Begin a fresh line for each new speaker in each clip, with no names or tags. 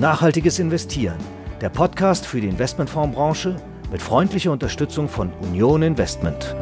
Nachhaltiges Investieren, der Podcast für die Investmentfondsbranche mit freundlicher Unterstützung von Union Investment.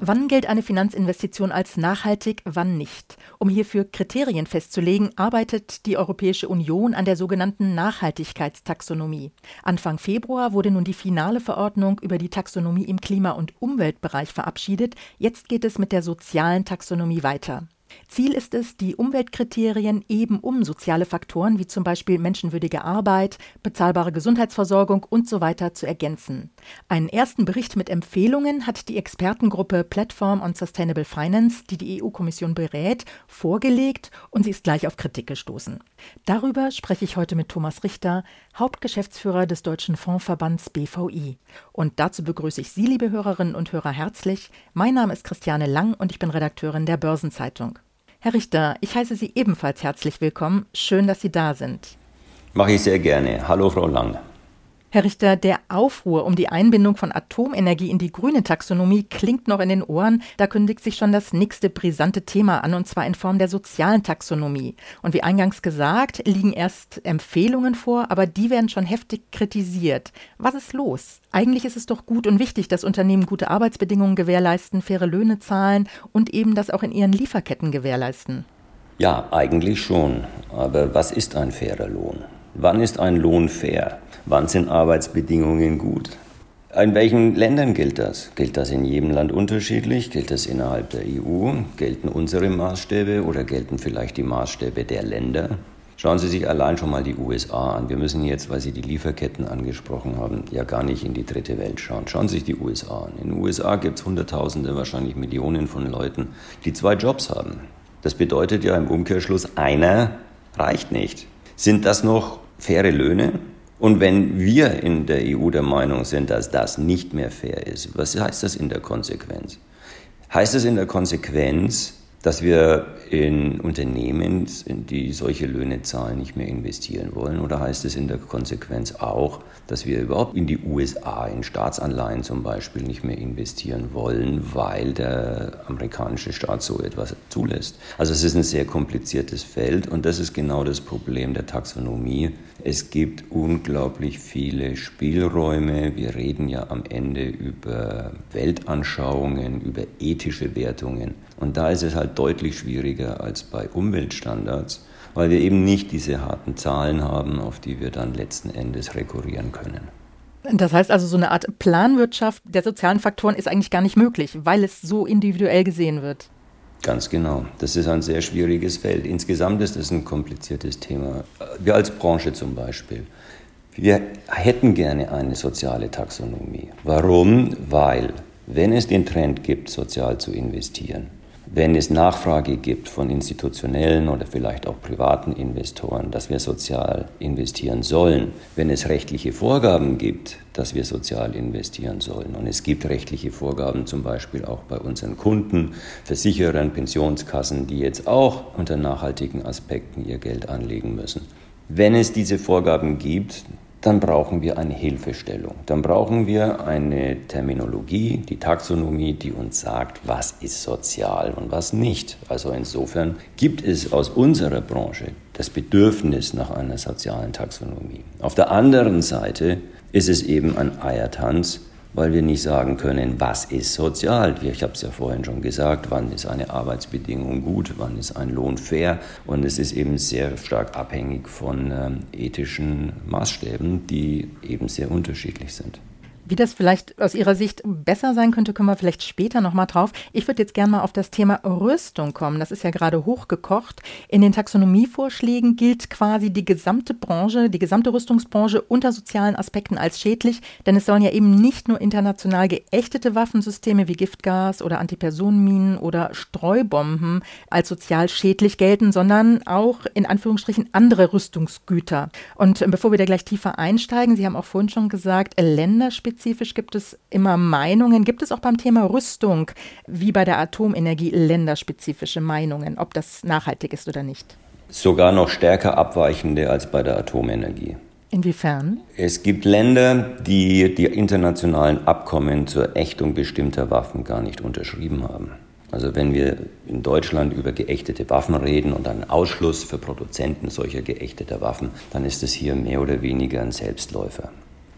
Wann gilt eine Finanzinvestition als nachhaltig, wann nicht? Um hierfür Kriterien festzulegen, arbeitet die Europäische Union an der sogenannten Nachhaltigkeitstaxonomie. Anfang Februar wurde nun die finale Verordnung über die Taxonomie im Klima- und Umweltbereich verabschiedet. Jetzt geht es mit der sozialen Taxonomie weiter. Ziel ist es, die Umweltkriterien eben um soziale Faktoren wie zum Beispiel menschenwürdige Arbeit, bezahlbare Gesundheitsversorgung und so weiter zu ergänzen. Einen ersten Bericht mit Empfehlungen hat die Expertengruppe Platform on Sustainable Finance, die die EU-Kommission berät, vorgelegt und sie ist gleich auf Kritik gestoßen. Darüber spreche ich heute mit Thomas Richter, Hauptgeschäftsführer des Deutschen Fondsverbands BVI. Und dazu begrüße ich Sie, liebe Hörerinnen und Hörer, herzlich. Mein Name ist Christiane Lang und ich bin Redakteurin der Börsenzeitung. Herr Richter, ich heiße Sie ebenfalls herzlich willkommen. Schön, dass Sie da sind.
Mache ich sehr gerne. Hallo, Frau Lang.
Herr Richter, der Aufruhr um die Einbindung von Atomenergie in die grüne Taxonomie klingt noch in den Ohren. Da kündigt sich schon das nächste brisante Thema an, und zwar in Form der sozialen Taxonomie. Und wie eingangs gesagt, liegen erst Empfehlungen vor, aber die werden schon heftig kritisiert. Was ist los? Eigentlich ist es doch gut und wichtig, dass Unternehmen gute Arbeitsbedingungen gewährleisten, faire Löhne zahlen und eben das auch in ihren Lieferketten gewährleisten.
Ja, eigentlich schon. Aber was ist ein fairer Lohn? Wann ist ein Lohn fair? Wann sind Arbeitsbedingungen gut? In welchen Ländern gilt das? Gilt das in jedem Land unterschiedlich? Gilt das innerhalb der EU? Gelten unsere Maßstäbe oder gelten vielleicht die Maßstäbe der Länder? Schauen Sie sich allein schon mal die USA an. Wir müssen jetzt, weil Sie die Lieferketten angesprochen haben, ja gar nicht in die dritte Welt schauen. Schauen Sie sich die USA an. In den USA gibt es Hunderttausende, wahrscheinlich Millionen von Leuten, die zwei Jobs haben. Das bedeutet ja im Umkehrschluss, einer reicht nicht. Sind das noch faire Löhne? Und wenn wir in der EU der Meinung sind, dass das nicht mehr fair ist, was heißt das in der Konsequenz? Heißt das in der Konsequenz, dass wir in Unternehmen, die solche Löhne zahlen, nicht mehr investieren wollen? Oder heißt es in der Konsequenz auch, dass wir überhaupt in die USA, in Staatsanleihen zum Beispiel, nicht mehr investieren wollen, weil der amerikanische Staat so etwas zulässt? Also es ist ein sehr kompliziertes Feld und das ist genau das Problem der Taxonomie. Es gibt unglaublich viele Spielräume. Wir reden ja am Ende über Weltanschauungen, über ethische Wertungen. Und da ist es halt deutlich schwieriger als bei Umweltstandards, weil wir eben nicht diese harten Zahlen haben, auf die wir dann letzten Endes rekurrieren können.
Das heißt also, so eine Art Planwirtschaft der sozialen Faktoren ist eigentlich gar nicht möglich, weil es so individuell gesehen wird.
Ganz genau. Das ist ein sehr schwieriges Feld. Insgesamt ist es ein kompliziertes Thema. Wir als Branche zum Beispiel. Wir hätten gerne eine soziale Taxonomie. Warum? Weil, wenn es den Trend gibt, sozial zu investieren, wenn es Nachfrage gibt von institutionellen oder vielleicht auch privaten Investoren, dass wir sozial investieren sollen, wenn es rechtliche Vorgaben gibt, dass wir sozial investieren sollen. Und es gibt rechtliche Vorgaben zum Beispiel auch bei unseren Kunden, Versicherern, Pensionskassen, die jetzt auch unter nachhaltigen Aspekten ihr Geld anlegen müssen. Wenn es diese Vorgaben gibt, dann brauchen wir eine Hilfestellung. Dann brauchen wir eine Terminologie, die Taxonomie, die uns sagt, was ist sozial und was nicht. Also insofern gibt es aus unserer Branche das Bedürfnis nach einer sozialen Taxonomie. Auf der anderen Seite ist es eben ein Eiertanz, weil wir nicht sagen können, was ist sozial. Ich habe es ja vorhin schon gesagt, wann ist eine Arbeitsbedingung gut, wann ist ein Lohn fair. Und es ist eben sehr stark abhängig von ähm, ethischen Maßstäben, die eben sehr unterschiedlich sind.
Wie das vielleicht aus Ihrer Sicht besser sein könnte, können wir vielleicht später nochmal drauf. Ich würde jetzt gerne mal auf das Thema Rüstung kommen. Das ist ja gerade hochgekocht. In den Taxonomievorschlägen gilt quasi die gesamte Branche, die gesamte Rüstungsbranche unter sozialen Aspekten als schädlich, denn es sollen ja eben nicht nur international geächtete Waffensysteme wie Giftgas oder Antipersonenminen oder Streubomben als sozial schädlich gelten, sondern auch in Anführungsstrichen andere Rüstungsgüter. Und bevor wir da gleich tiefer einsteigen, Sie haben auch vorhin schon gesagt, länderspezifisch länderspezifisch gibt es immer Meinungen. Gibt es auch beim Thema Rüstung, wie bei der Atomenergie, länderspezifische Meinungen, ob das nachhaltig ist oder nicht?
Sogar noch stärker abweichende als bei der Atomenergie.
Inwiefern?
Es gibt Länder, die die internationalen Abkommen zur Ächtung bestimmter Waffen gar nicht unterschrieben haben. Also wenn wir in Deutschland über geächtete Waffen reden und einen Ausschluss für Produzenten solcher geächteter Waffen, dann ist es hier mehr oder weniger ein Selbstläufer.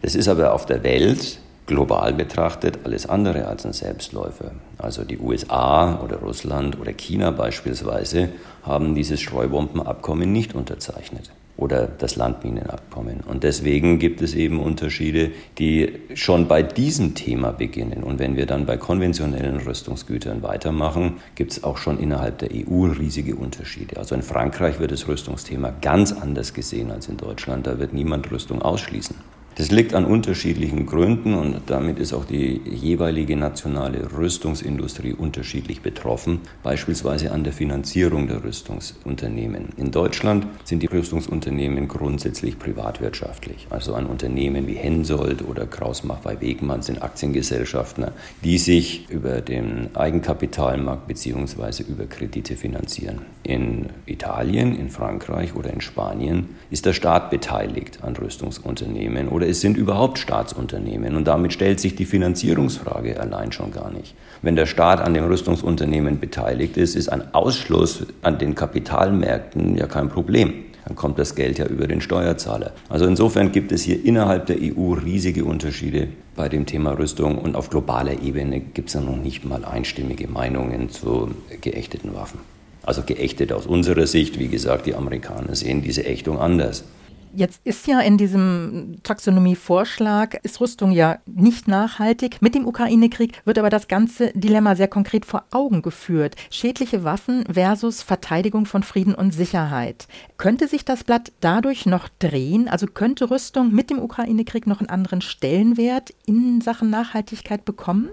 Es ist aber auf der Welt global betrachtet alles andere als ein Selbstläufer. Also die USA oder Russland oder China beispielsweise haben dieses Streubombenabkommen nicht unterzeichnet oder das Landminenabkommen. Und deswegen gibt es eben Unterschiede, die schon bei diesem Thema beginnen. Und wenn wir dann bei konventionellen Rüstungsgütern weitermachen, gibt es auch schon innerhalb der EU riesige Unterschiede. Also in Frankreich wird das Rüstungsthema ganz anders gesehen als in Deutschland. Da wird niemand Rüstung ausschließen. Das liegt an unterschiedlichen Gründen und damit ist auch die jeweilige nationale Rüstungsindustrie unterschiedlich betroffen, beispielsweise an der Finanzierung der Rüstungsunternehmen. In Deutschland sind die Rüstungsunternehmen grundsätzlich privatwirtschaftlich. Also ein Unternehmen wie Hensoldt oder Kraus-Maffei-Wegmann sind Aktiengesellschaften, die sich über den Eigenkapitalmarkt bzw. über Kredite finanzieren. In Italien, in Frankreich oder in Spanien ist der Staat beteiligt an Rüstungsunternehmen oder es sind überhaupt Staatsunternehmen. Und damit stellt sich die Finanzierungsfrage allein schon gar nicht. Wenn der Staat an dem Rüstungsunternehmen beteiligt ist, ist ein Ausschluss an den Kapitalmärkten ja kein Problem. Dann kommt das Geld ja über den Steuerzahler. Also insofern gibt es hier innerhalb der EU riesige Unterschiede bei dem Thema Rüstung und auf globaler Ebene gibt es ja noch nicht mal einstimmige Meinungen zu geächteten Waffen. Also geächtet aus unserer Sicht, wie gesagt, die Amerikaner sehen diese Ächtung anders.
Jetzt ist ja in diesem Taxonomie-Vorschlag, ist Rüstung ja nicht nachhaltig. Mit dem Ukraine-Krieg wird aber das ganze Dilemma sehr konkret vor Augen geführt. Schädliche Waffen versus Verteidigung von Frieden und Sicherheit. Könnte sich das Blatt dadurch noch drehen? Also könnte Rüstung mit dem Ukraine-Krieg noch einen anderen Stellenwert in Sachen Nachhaltigkeit bekommen?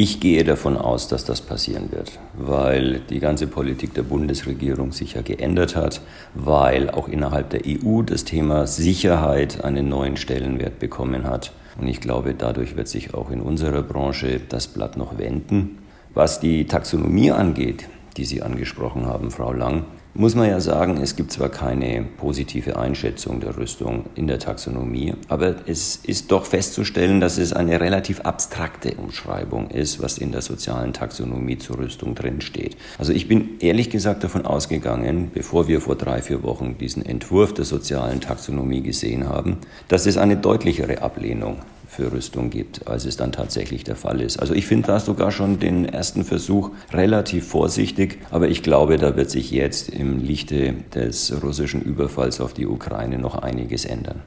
Ich gehe davon aus, dass das passieren wird, weil die ganze Politik der Bundesregierung sich ja geändert hat, weil auch innerhalb der EU das Thema Sicherheit einen neuen Stellenwert bekommen hat. Und ich glaube, dadurch wird sich auch in unserer Branche das Blatt noch wenden. Was die Taxonomie angeht, die Sie angesprochen haben, Frau Lang, muss man ja sagen, es gibt zwar keine positive Einschätzung der Rüstung in der Taxonomie, aber es ist doch festzustellen, dass es eine relativ abstrakte Umschreibung ist, was in der sozialen Taxonomie zur Rüstung drinsteht. Also ich bin ehrlich gesagt davon ausgegangen, bevor wir vor drei, vier Wochen diesen Entwurf der sozialen Taxonomie gesehen haben, dass es eine deutlichere Ablehnung für Rüstung gibt, als es dann tatsächlich der Fall ist. Also ich finde da sogar schon den ersten Versuch relativ vorsichtig, aber ich glaube, da wird sich jetzt im Lichte des russischen Überfalls auf die Ukraine noch einiges ändern.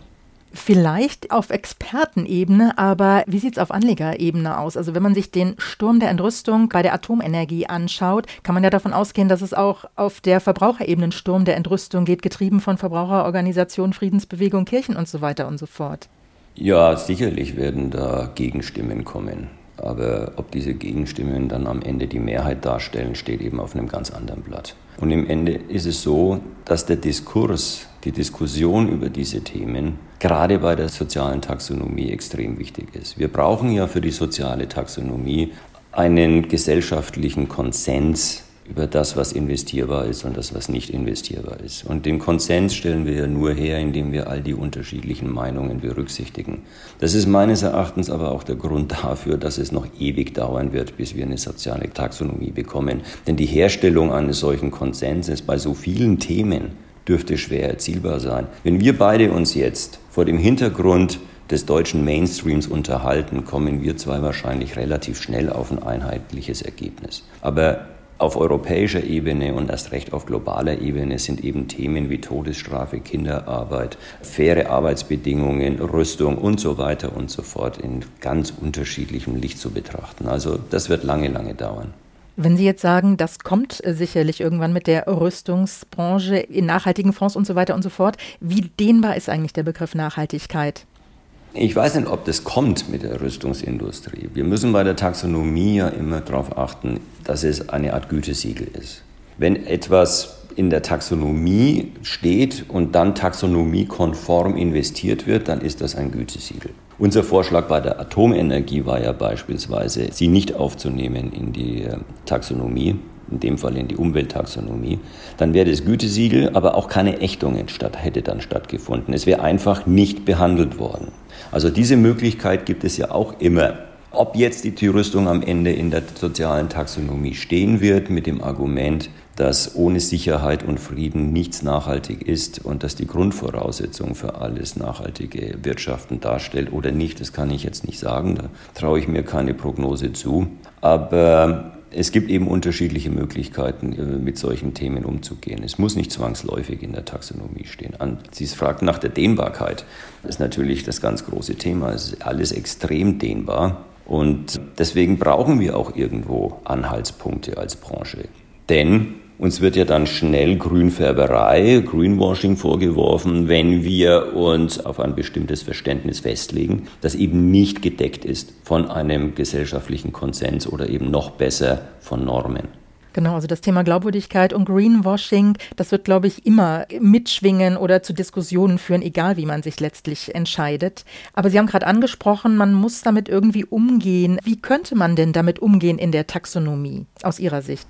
Vielleicht auf Expertenebene, aber wie sieht es auf Anlegerebene aus? Also wenn man sich den Sturm der Entrüstung bei der Atomenergie anschaut, kann man ja davon ausgehen, dass es auch auf der Verbraucherebene einen Sturm der Entrüstung geht, getrieben von Verbraucherorganisationen, Friedensbewegung, Kirchen und so weiter und so fort.
Ja, sicherlich werden da Gegenstimmen kommen. Aber ob diese Gegenstimmen dann am Ende die Mehrheit darstellen, steht eben auf einem ganz anderen Blatt. Und im Ende ist es so, dass der Diskurs, die Diskussion über diese Themen gerade bei der sozialen Taxonomie extrem wichtig ist. Wir brauchen ja für die soziale Taxonomie einen gesellschaftlichen Konsens über das, was investierbar ist und das, was nicht investierbar ist. Und den Konsens stellen wir ja nur her, indem wir all die unterschiedlichen Meinungen berücksichtigen. Das ist meines Erachtens aber auch der Grund dafür, dass es noch ewig dauern wird, bis wir eine soziale Taxonomie bekommen. Denn die Herstellung eines solchen Konsenses bei so vielen Themen dürfte schwer erzielbar sein. Wenn wir beide uns jetzt vor dem Hintergrund des deutschen Mainstreams unterhalten, kommen wir zwei wahrscheinlich relativ schnell auf ein einheitliches Ergebnis. Aber auf europäischer Ebene und erst recht auf globaler Ebene sind eben Themen wie Todesstrafe, Kinderarbeit, faire Arbeitsbedingungen, Rüstung und so weiter und so fort in ganz unterschiedlichem Licht zu betrachten. Also das wird lange, lange dauern.
Wenn Sie jetzt sagen, das kommt äh, sicherlich irgendwann mit der Rüstungsbranche in nachhaltigen Fonds und so weiter und so fort, wie dehnbar ist eigentlich der Begriff Nachhaltigkeit?
Ich weiß nicht, ob das kommt mit der Rüstungsindustrie. Wir müssen bei der Taxonomie ja immer darauf achten, dass es eine Art Gütesiegel ist. Wenn etwas in der Taxonomie steht und dann taxonomiekonform investiert wird, dann ist das ein Gütesiegel. Unser Vorschlag bei der Atomenergie war ja beispielsweise, sie nicht aufzunehmen in die äh, Taxonomie, in dem Fall in die Umwelttaxonomie, dann wäre das Gütesiegel, aber auch keine Ächtungen statt, hätte dann stattgefunden. Es wäre einfach nicht behandelt worden. Also diese Möglichkeit gibt es ja auch immer. Ob jetzt die Tierrüstung am Ende in der sozialen Taxonomie stehen wird mit dem Argument, dass ohne Sicherheit und Frieden nichts nachhaltig ist und dass die Grundvoraussetzung für alles nachhaltige Wirtschaften darstellt oder nicht, das kann ich jetzt nicht sagen, da traue ich mir keine Prognose zu. Aber es gibt eben unterschiedliche Möglichkeiten, äh, mit solchen Themen umzugehen. Es muss nicht zwangsläufig in der Taxonomie stehen. Sie fragt nach der Dehnbarkeit. Das ist natürlich das ganz große Thema. Es ist alles extrem dehnbar. Und deswegen brauchen wir auch irgendwo Anhaltspunkte als Branche. Denn uns wird ja dann schnell Grünfärberei, Greenwashing vorgeworfen, wenn wir uns auf ein bestimmtes Verständnis festlegen, das eben nicht gedeckt ist von einem gesellschaftlichen Konsens oder eben noch besser von Normen.
Genau, also das Thema Glaubwürdigkeit und Greenwashing, das wird, glaube ich, immer mitschwingen oder zu Diskussionen führen, egal wie man sich letztlich entscheidet. Aber Sie haben gerade angesprochen, man muss damit irgendwie umgehen. Wie könnte man denn damit umgehen in der Taxonomie aus Ihrer Sicht?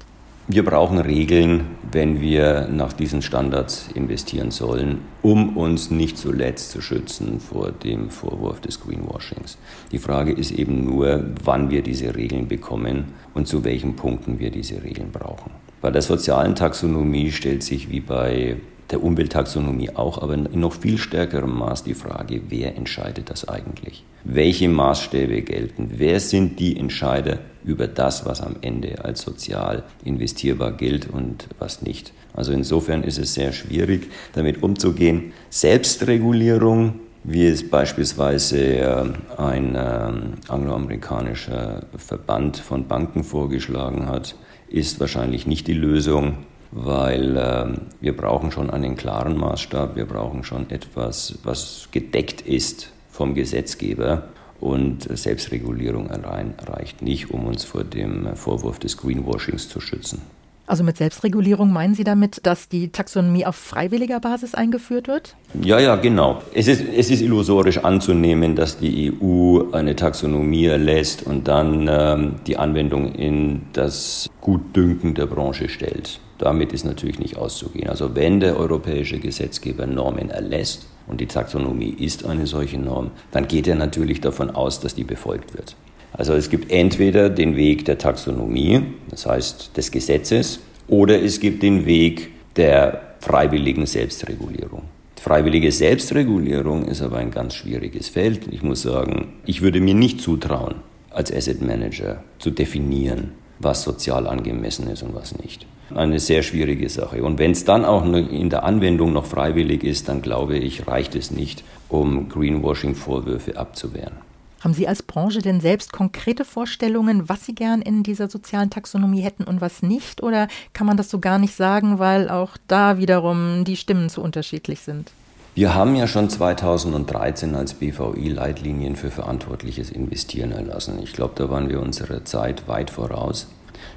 Wir brauchen Regeln, wenn wir nach diesen Standards investieren sollen, um uns nicht zuletzt zu schützen vor dem Vorwurf des Greenwashings. Die Frage ist eben nur, wann wir diese Regeln bekommen und zu welchen Punkten wir diese Regeln brauchen. Bei der sozialen Taxonomie stellt sich wie bei der Umwelttaxonomie auch, aber in noch viel stärkerem Maß die Frage, wer entscheidet das eigentlich? Welche Maßstäbe gelten? Wer sind die Entscheider über das, was am Ende als sozial investierbar gilt und was nicht? Also insofern ist es sehr schwierig, damit umzugehen. Selbstregulierung, wie es beispielsweise äh, ein ähm, angloamerikanischer Verband von Banken vorgeschlagen hat, ist wahrscheinlich nicht die Lösung weil äh, wir brauchen schon einen klaren Maßstab, wir brauchen schon etwas, was gedeckt ist vom Gesetzgeber. Und Selbstregulierung allein reicht nicht, um uns vor dem Vorwurf des Greenwashings zu schützen.
Also mit Selbstregulierung meinen Sie damit, dass die Taxonomie auf freiwilliger Basis eingeführt wird?
Ja, ja, genau. Es ist, es ist illusorisch anzunehmen, dass die EU eine Taxonomie erlässt und dann ähm, die Anwendung in das Gutdünken der Branche stellt. Damit ist natürlich nicht auszugehen. Also wenn der europäische Gesetzgeber Normen erlässt, und die Taxonomie ist eine solche Norm, dann geht er natürlich davon aus, dass die befolgt wird. Also es gibt entweder den Weg der Taxonomie, das heißt des Gesetzes, oder es gibt den Weg der freiwilligen Selbstregulierung. Freiwillige Selbstregulierung ist aber ein ganz schwieriges Feld. Ich muss sagen, ich würde mir nicht zutrauen, als Asset Manager zu definieren, was sozial angemessen ist und was nicht eine sehr schwierige Sache. Und wenn es dann auch in der Anwendung noch freiwillig ist, dann glaube ich, reicht es nicht, um Greenwashing-Vorwürfe abzuwehren.
Haben Sie als Branche denn selbst konkrete Vorstellungen, was Sie gern in dieser sozialen Taxonomie hätten und was nicht? Oder kann man das so gar nicht sagen, weil auch da wiederum die Stimmen zu unterschiedlich sind?
Wir haben ja schon 2013 als BVI Leitlinien für verantwortliches Investieren erlassen. Ich glaube, da waren wir unserer Zeit weit voraus.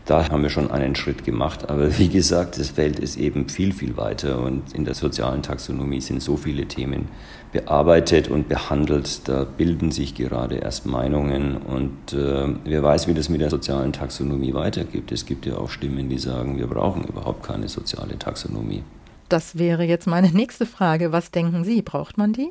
Da haben wir schon einen Schritt gemacht, aber wie gesagt, das Feld ist eben viel, viel weiter und in der sozialen Taxonomie sind so viele Themen bearbeitet und behandelt. Da bilden sich gerade erst Meinungen und äh, wer weiß, wie das mit der sozialen Taxonomie weitergeht. Es gibt ja auch Stimmen, die sagen, wir brauchen überhaupt keine soziale Taxonomie.
Das wäre jetzt meine nächste Frage. Was denken Sie, braucht man die?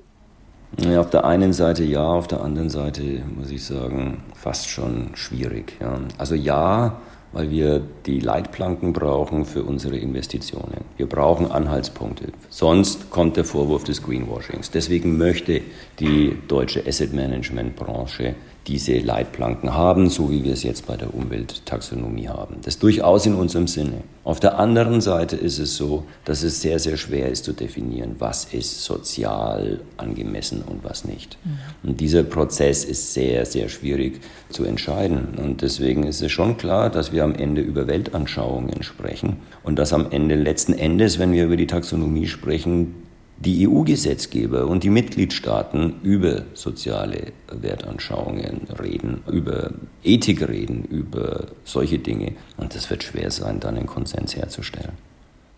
Ja, auf der einen Seite ja, auf der anderen Seite muss ich sagen, fast schon schwierig. Ja. Also ja, weil wir die Leitplanken brauchen für unsere Investitionen. Wir brauchen Anhaltspunkte. Sonst kommt der Vorwurf des Greenwashings. Deswegen möchte die deutsche Asset Management Branche diese Leitplanken haben, so wie wir es jetzt bei der Umwelttaxonomie haben. Das ist durchaus in unserem Sinne. Auf der anderen Seite ist es so, dass es sehr, sehr schwer ist zu definieren, was ist sozial angemessen und was nicht. Mhm. Und dieser Prozess ist sehr, sehr schwierig zu entscheiden. Und deswegen ist es schon klar, dass wir am Ende über Weltanschauungen sprechen und dass am Ende letzten Endes, wenn wir über die Taxonomie sprechen, die EU-Gesetzgeber und die Mitgliedstaaten über soziale Wertanschauungen reden, über Ethik reden, über solche Dinge. Und es wird schwer sein, dann einen Konsens herzustellen.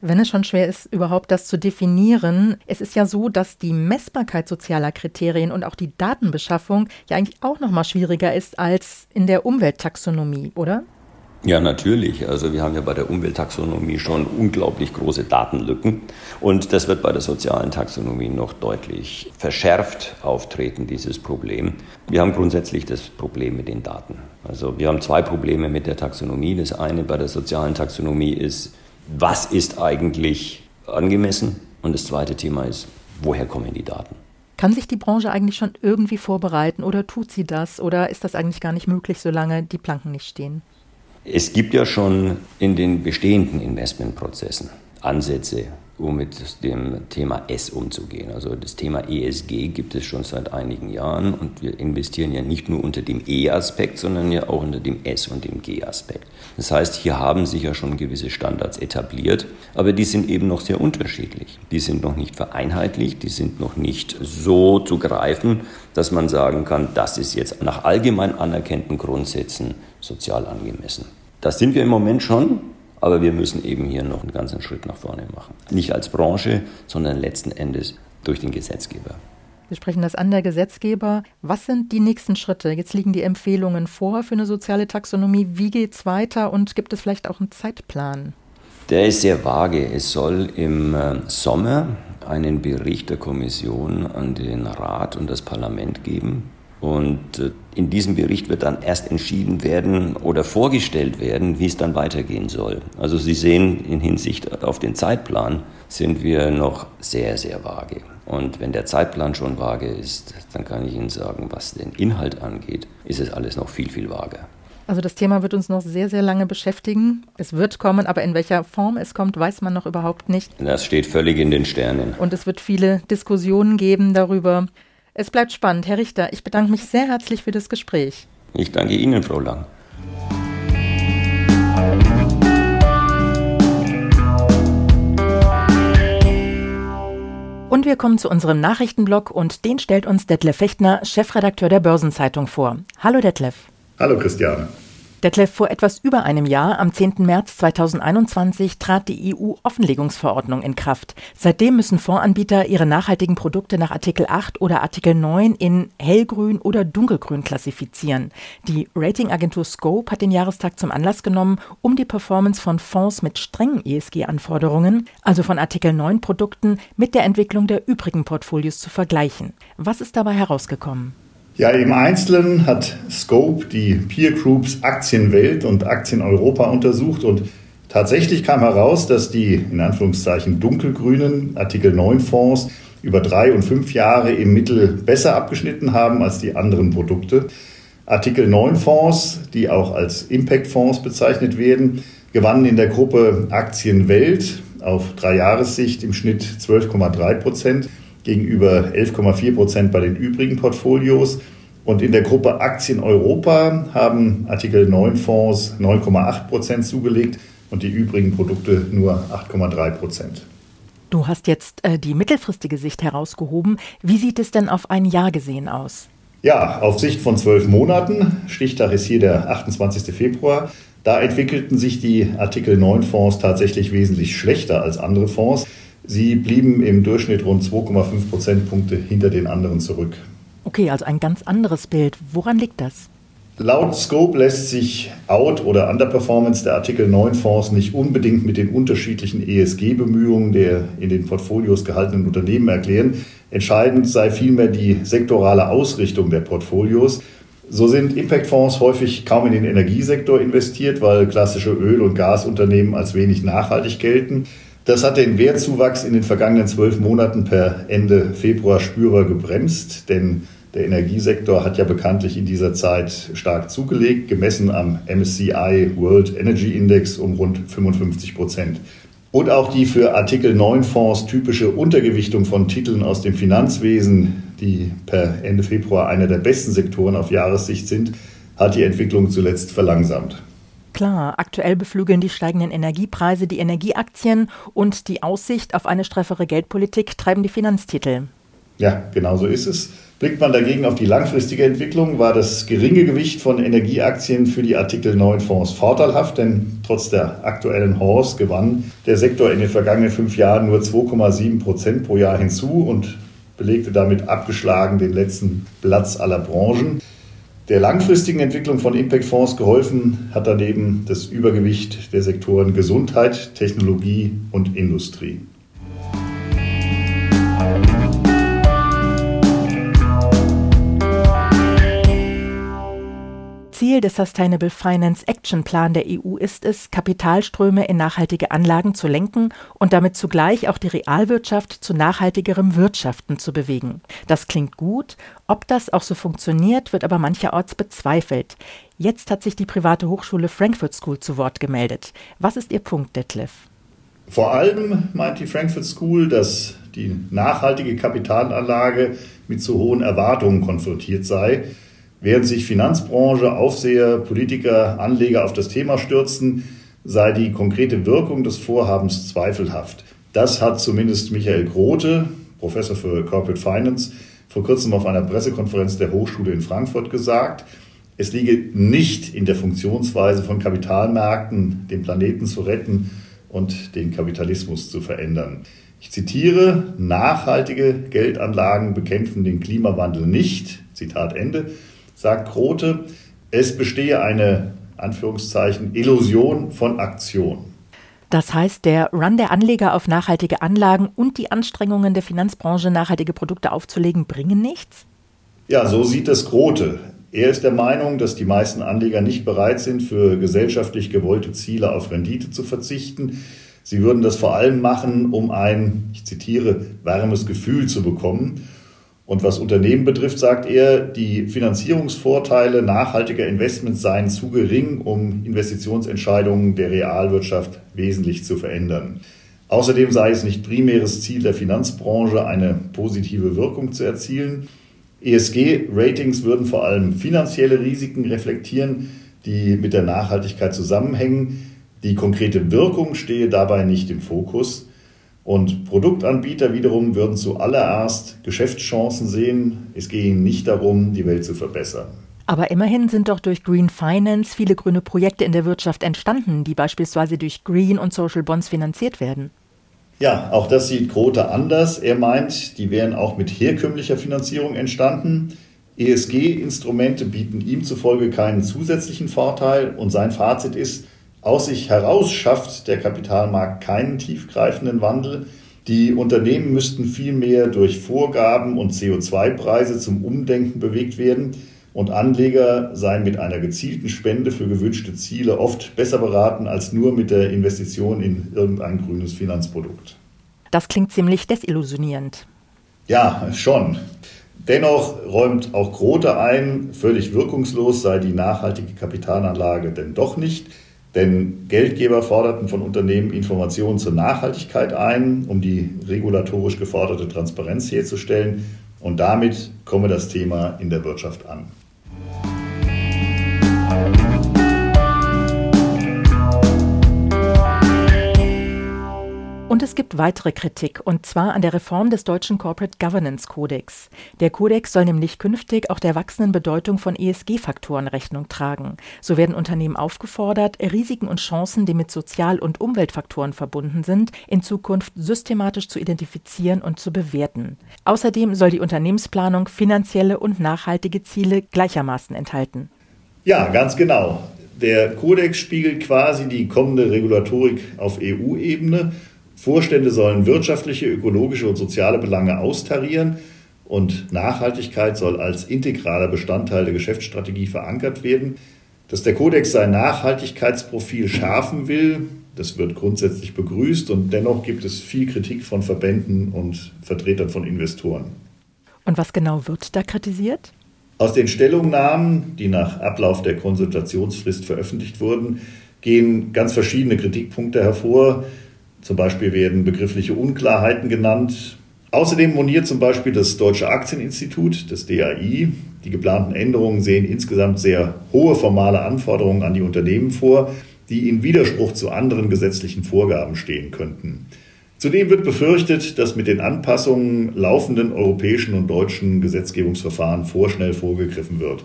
Wenn es schon schwer ist, überhaupt das zu definieren, es ist ja so, dass die Messbarkeit sozialer Kriterien und auch die Datenbeschaffung ja eigentlich auch noch mal schwieriger ist als in der Umwelttaxonomie, oder?
Ja, natürlich. Also wir haben ja bei der Umwelttaxonomie schon unglaublich große Datenlücken. Und das wird bei der sozialen Taxonomie noch deutlich verschärft auftreten, dieses Problem. Wir haben grundsätzlich das Problem mit den Daten. Also wir haben zwei Probleme mit der Taxonomie. Das eine bei der sozialen Taxonomie ist, was ist eigentlich angemessen? Und das zweite Thema ist, woher kommen die Daten?
Kann sich die Branche eigentlich schon irgendwie vorbereiten oder tut sie das? Oder ist das eigentlich gar nicht möglich, solange die Planken nicht stehen?
Es gibt ja schon in den bestehenden Investmentprozessen Ansätze, um mit dem Thema S umzugehen. Also das Thema ESG gibt es schon seit einigen Jahren und wir investieren ja nicht nur unter dem E-Aspekt, sondern ja auch unter dem S- und dem G-Aspekt. Das heißt, hier haben sich ja schon gewisse Standards etabliert, aber die sind eben noch sehr unterschiedlich. Die sind noch nicht vereinheitlicht, die sind noch nicht so zu greifen, dass man sagen kann, das ist jetzt nach allgemein anerkannten Grundsätzen sozial angemessen. Das sind wir im Moment schon, aber wir müssen eben hier noch einen ganzen Schritt nach vorne machen. Nicht als Branche, sondern letzten Endes durch den Gesetzgeber.
Wir sprechen das an, der Gesetzgeber. Was sind die nächsten Schritte? Jetzt liegen die Empfehlungen vor für eine soziale Taxonomie. Wie geht es weiter und gibt es vielleicht auch einen Zeitplan?
Der ist sehr vage. Es soll im äh, Sommer einen Bericht der Kommission an den Rat und das Parlament geben. Und äh, in diesem Bericht wird dann erst entschieden werden oder vorgestellt werden, wie es dann weitergehen soll. Also Sie sehen, in Hinsicht auf den Zeitplan sind wir noch sehr, sehr vage. Und wenn der Zeitplan schon vage ist, dann kann ich Ihnen sagen, was den Inhalt angeht, ist es alles noch viel, viel vager.
Also das Thema wird uns noch sehr, sehr lange beschäftigen. Es wird kommen, aber in welcher Form es kommt, weiß man noch überhaupt nicht.
Das steht völlig in den Sternen.
Und es wird viele Diskussionen geben darüber. Es bleibt spannend. Herr Richter, ich bedanke mich sehr herzlich für das Gespräch.
Ich danke Ihnen, Frau Lang.
Und wir kommen zu unserem Nachrichtenblock und den stellt uns Detlef Fechtner, Chefredakteur der Börsenzeitung vor. Hallo Detlef.
Hallo Christiane.
Detlef, vor etwas über einem Jahr, am 10. März 2021, trat die EU-Offenlegungsverordnung in Kraft. Seitdem müssen Fondsanbieter ihre nachhaltigen Produkte nach Artikel 8 oder Artikel 9 in hellgrün oder dunkelgrün klassifizieren. Die Ratingagentur Scope hat den Jahrestag zum Anlass genommen, um die Performance von Fonds mit strengen ESG-Anforderungen, also von Artikel 9 Produkten, mit der Entwicklung der übrigen Portfolios zu vergleichen. Was ist dabei herausgekommen?
Ja, im Einzelnen hat Scope die Peer Groups Aktienwelt und Aktien Europa untersucht und tatsächlich kam heraus, dass die in Anführungszeichen dunkelgrünen Artikel 9 Fonds über drei und fünf Jahre im Mittel besser abgeschnitten haben als die anderen Produkte. Artikel 9 Fonds, die auch als Impact Fonds bezeichnet werden, gewannen in der Gruppe Aktienwelt auf drei Jahressicht im Schnitt 12,3 Prozent gegenüber 11,4 Prozent bei den übrigen Portfolios. Und in der Gruppe Aktien Europa haben Artikel 9 Fonds 9,8 Prozent zugelegt und die übrigen Produkte nur 8,3 Prozent.
Du hast jetzt äh, die mittelfristige Sicht herausgehoben. Wie sieht es denn auf ein Jahr gesehen aus?
Ja, auf Sicht von zwölf Monaten, Stichtag ist hier der 28. Februar, da entwickelten sich die Artikel 9 Fonds tatsächlich wesentlich schlechter als andere Fonds. Sie blieben im Durchschnitt rund 2,5 Prozentpunkte hinter den anderen zurück.
Okay, also ein ganz anderes Bild. Woran liegt das?
Laut Scope lässt sich Out- oder Underperformance der Artikel 9 Fonds nicht unbedingt mit den unterschiedlichen ESG-Bemühungen der in den Portfolios gehaltenen Unternehmen erklären. Entscheidend sei vielmehr die sektorale Ausrichtung der Portfolios. So sind Impact-Fonds häufig kaum in den Energiesektor investiert, weil klassische Öl- und Gasunternehmen als wenig nachhaltig gelten. Das hat den Wertzuwachs in den vergangenen zwölf Monaten per Ende Februar spürbar gebremst, denn der Energiesektor hat ja bekanntlich in dieser Zeit stark zugelegt, gemessen am MSCI World Energy Index um rund 55 Prozent. Und auch die für Artikel 9 Fonds typische Untergewichtung von Titeln aus dem Finanzwesen, die per Ende Februar einer der besten Sektoren auf Jahressicht sind, hat die Entwicklung zuletzt verlangsamt.
Klar, aktuell beflügeln die steigenden Energiepreise die Energieaktien und die Aussicht auf eine straffere Geldpolitik treiben die Finanztitel.
Ja, genau so ist es. Blickt man dagegen auf die langfristige Entwicklung, war das geringe Gewicht von Energieaktien für die Artikel 9 Fonds vorteilhaft, denn trotz der aktuellen Horse gewann der Sektor in den vergangenen fünf Jahren nur 2,7 Prozent pro Jahr hinzu und belegte damit abgeschlagen den letzten Platz aller Branchen. Der langfristigen Entwicklung von Impact-Fonds geholfen hat daneben das Übergewicht der Sektoren Gesundheit, Technologie und Industrie.
Ziel des Sustainable Finance Action Plan der EU ist es, Kapitalströme in nachhaltige Anlagen zu lenken und damit zugleich auch die Realwirtschaft zu nachhaltigerem Wirtschaften zu bewegen. Das klingt gut, ob das auch so funktioniert, wird aber mancherorts bezweifelt. Jetzt hat sich die private Hochschule Frankfurt School zu Wort gemeldet. Was ist Ihr Punkt, Detlef?
Vor allem meint die Frankfurt School, dass die nachhaltige Kapitalanlage mit zu hohen Erwartungen konfrontiert sei Während sich Finanzbranche, Aufseher, Politiker, Anleger auf das Thema stürzten, sei die konkrete Wirkung des Vorhabens zweifelhaft. Das hat zumindest Michael Grote, Professor für Corporate Finance, vor kurzem auf einer Pressekonferenz der Hochschule in Frankfurt gesagt. Es liege nicht in der Funktionsweise von Kapitalmärkten, den Planeten zu retten und den Kapitalismus zu verändern. Ich zitiere, nachhaltige Geldanlagen bekämpfen den Klimawandel nicht, Zitat Ende, sagt Grote, es bestehe eine Anführungszeichen Illusion von Aktion.
Das heißt, der Run der Anleger auf nachhaltige Anlagen und die Anstrengungen der Finanzbranche, nachhaltige Produkte aufzulegen, bringen nichts?
Ja, so sieht es Grote. Er ist der Meinung, dass die meisten Anleger nicht bereit sind, für gesellschaftlich gewollte Ziele auf Rendite zu verzichten. Sie würden das vor allem machen, um ein, ich zitiere, warmes Gefühl zu bekommen. Und was Unternehmen betrifft, sagt er, die Finanzierungsvorteile nachhaltiger Investments seien zu gering, um Investitionsentscheidungen der Realwirtschaft wesentlich zu verändern. Außerdem sei es nicht primäres Ziel der Finanzbranche, eine positive Wirkung zu erzielen. ESG-Ratings würden vor allem finanzielle Risiken reflektieren, die mit der Nachhaltigkeit zusammenhängen. Die konkrete Wirkung stehe dabei nicht im Fokus. Und Produktanbieter wiederum würden zuallererst Geschäftschancen sehen. Es gehe ihnen nicht darum, die Welt zu verbessern.
Aber immerhin sind doch durch Green Finance viele grüne Projekte in der Wirtschaft entstanden, die beispielsweise durch Green und Social Bonds finanziert werden.
Ja, auch das sieht Grote anders. Er meint, die wären auch mit herkömmlicher Finanzierung entstanden. ESG-Instrumente bieten ihm zufolge keinen zusätzlichen Vorteil und sein Fazit ist, aus sich heraus schafft der Kapitalmarkt keinen tiefgreifenden Wandel. Die Unternehmen müssten vielmehr durch Vorgaben und CO2-Preise zum Umdenken bewegt werden und Anleger seien mit einer gezielten Spende für gewünschte Ziele oft besser beraten als nur mit der Investition in irgendein grünes Finanzprodukt.
Das klingt ziemlich desillusionierend.
Ja, schon. Dennoch räumt auch Grote ein, völlig wirkungslos sei die nachhaltige Kapitalanlage denn doch nicht. Denn Geldgeber forderten von Unternehmen Informationen zur Nachhaltigkeit ein, um die regulatorisch geforderte Transparenz herzustellen. Und damit komme das Thema in der Wirtschaft an.
Und es gibt weitere Kritik, und zwar an der Reform des deutschen Corporate Governance Codex. Der Kodex soll nämlich künftig auch der wachsenden Bedeutung von ESG-Faktoren Rechnung tragen. So werden Unternehmen aufgefordert, Risiken und Chancen, die mit Sozial- und Umweltfaktoren verbunden sind, in Zukunft systematisch zu identifizieren und zu bewerten. Außerdem soll die Unternehmensplanung finanzielle und nachhaltige Ziele gleichermaßen enthalten.
Ja, ganz genau. Der Kodex spiegelt quasi die kommende Regulatorik auf EU-Ebene Vorstände sollen wirtschaftliche, ökologische und soziale Belange austarieren und Nachhaltigkeit soll als integraler Bestandteil der Geschäftsstrategie verankert werden. Dass der Kodex sein Nachhaltigkeitsprofil schärfen will, das wird grundsätzlich begrüßt und dennoch gibt es viel Kritik von Verbänden und Vertretern von Investoren.
Und was genau wird da kritisiert?
Aus den Stellungnahmen, die nach Ablauf der Konsultationsfrist veröffentlicht wurden, gehen ganz verschiedene Kritikpunkte hervor. Zum Beispiel werden begriffliche Unklarheiten genannt. Außerdem moniert zum Beispiel das Deutsche Aktieninstitut, das DAI, die geplanten Änderungen sehen insgesamt sehr hohe formale Anforderungen an die Unternehmen vor, die in Widerspruch zu anderen gesetzlichen Vorgaben stehen könnten. Zudem wird befürchtet, dass mit den Anpassungen laufenden europäischen und deutschen Gesetzgebungsverfahren vorschnell vorgegriffen wird.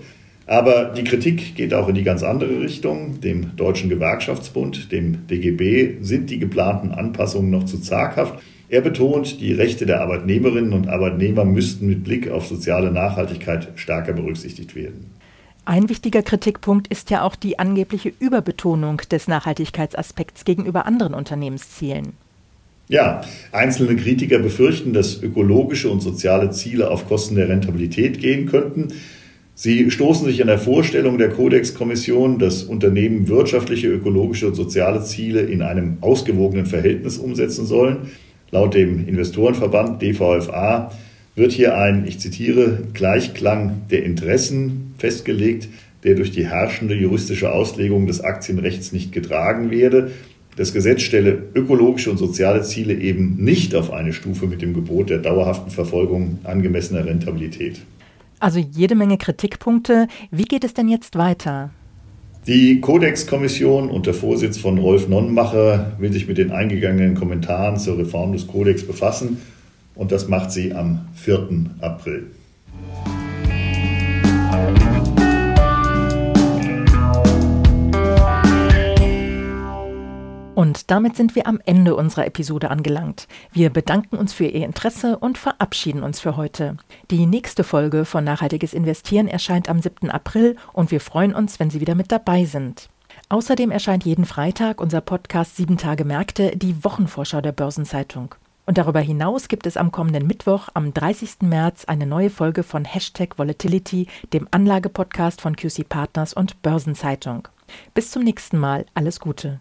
Aber die Kritik geht auch in die ganz andere Richtung. Dem Deutschen Gewerkschaftsbund, dem DGB, sind die geplanten Anpassungen noch zu zaghaft. Er betont, die Rechte der Arbeitnehmerinnen und Arbeitnehmer müssten mit Blick auf soziale Nachhaltigkeit stärker berücksichtigt werden.
Ein wichtiger Kritikpunkt ist ja auch die angebliche Überbetonung des Nachhaltigkeitsaspekts gegenüber anderen Unternehmenszielen.
Ja, einzelne Kritiker befürchten, dass ökologische und soziale Ziele auf Kosten der Rentabilität gehen könnten. Sie stoßen sich an der Vorstellung der Kodex-Kommission, dass Unternehmen wirtschaftliche, ökologische und soziale Ziele in einem ausgewogenen Verhältnis umsetzen sollen. Laut dem Investorenverband DVFA wird hier ein, ich zitiere, Gleichklang der Interessen festgelegt, der durch die herrschende juristische Auslegung des Aktienrechts nicht getragen werde. Das Gesetz stelle ökologische und soziale Ziele eben nicht auf eine Stufe mit dem Gebot der dauerhaften Verfolgung angemessener Rentabilität.
Also jede Menge Kritikpunkte. Wie geht es denn jetzt weiter?
Die Kodex-Kommission unter Vorsitz von Rolf Nonnenmacher will sich mit den eingegangenen Kommentaren zur Reform des Kodex befassen und das macht sie am 4. April.
Und damit sind wir am Ende unserer Episode angelangt. Wir bedanken uns für Ihr Interesse und verabschieden uns für heute. Die nächste Folge von Nachhaltiges Investieren erscheint am 7. April und wir freuen uns, wenn Sie wieder mit dabei sind. Außerdem erscheint jeden Freitag unser Podcast 7 Tage Märkte, die Wochenvorschau der Börsenzeitung. Und darüber hinaus gibt es am kommenden Mittwoch, am 30. März, eine neue Folge von Hashtag Volatility, dem Anlagepodcast von QC Partners und Börsenzeitung. Bis zum nächsten Mal. Alles Gute.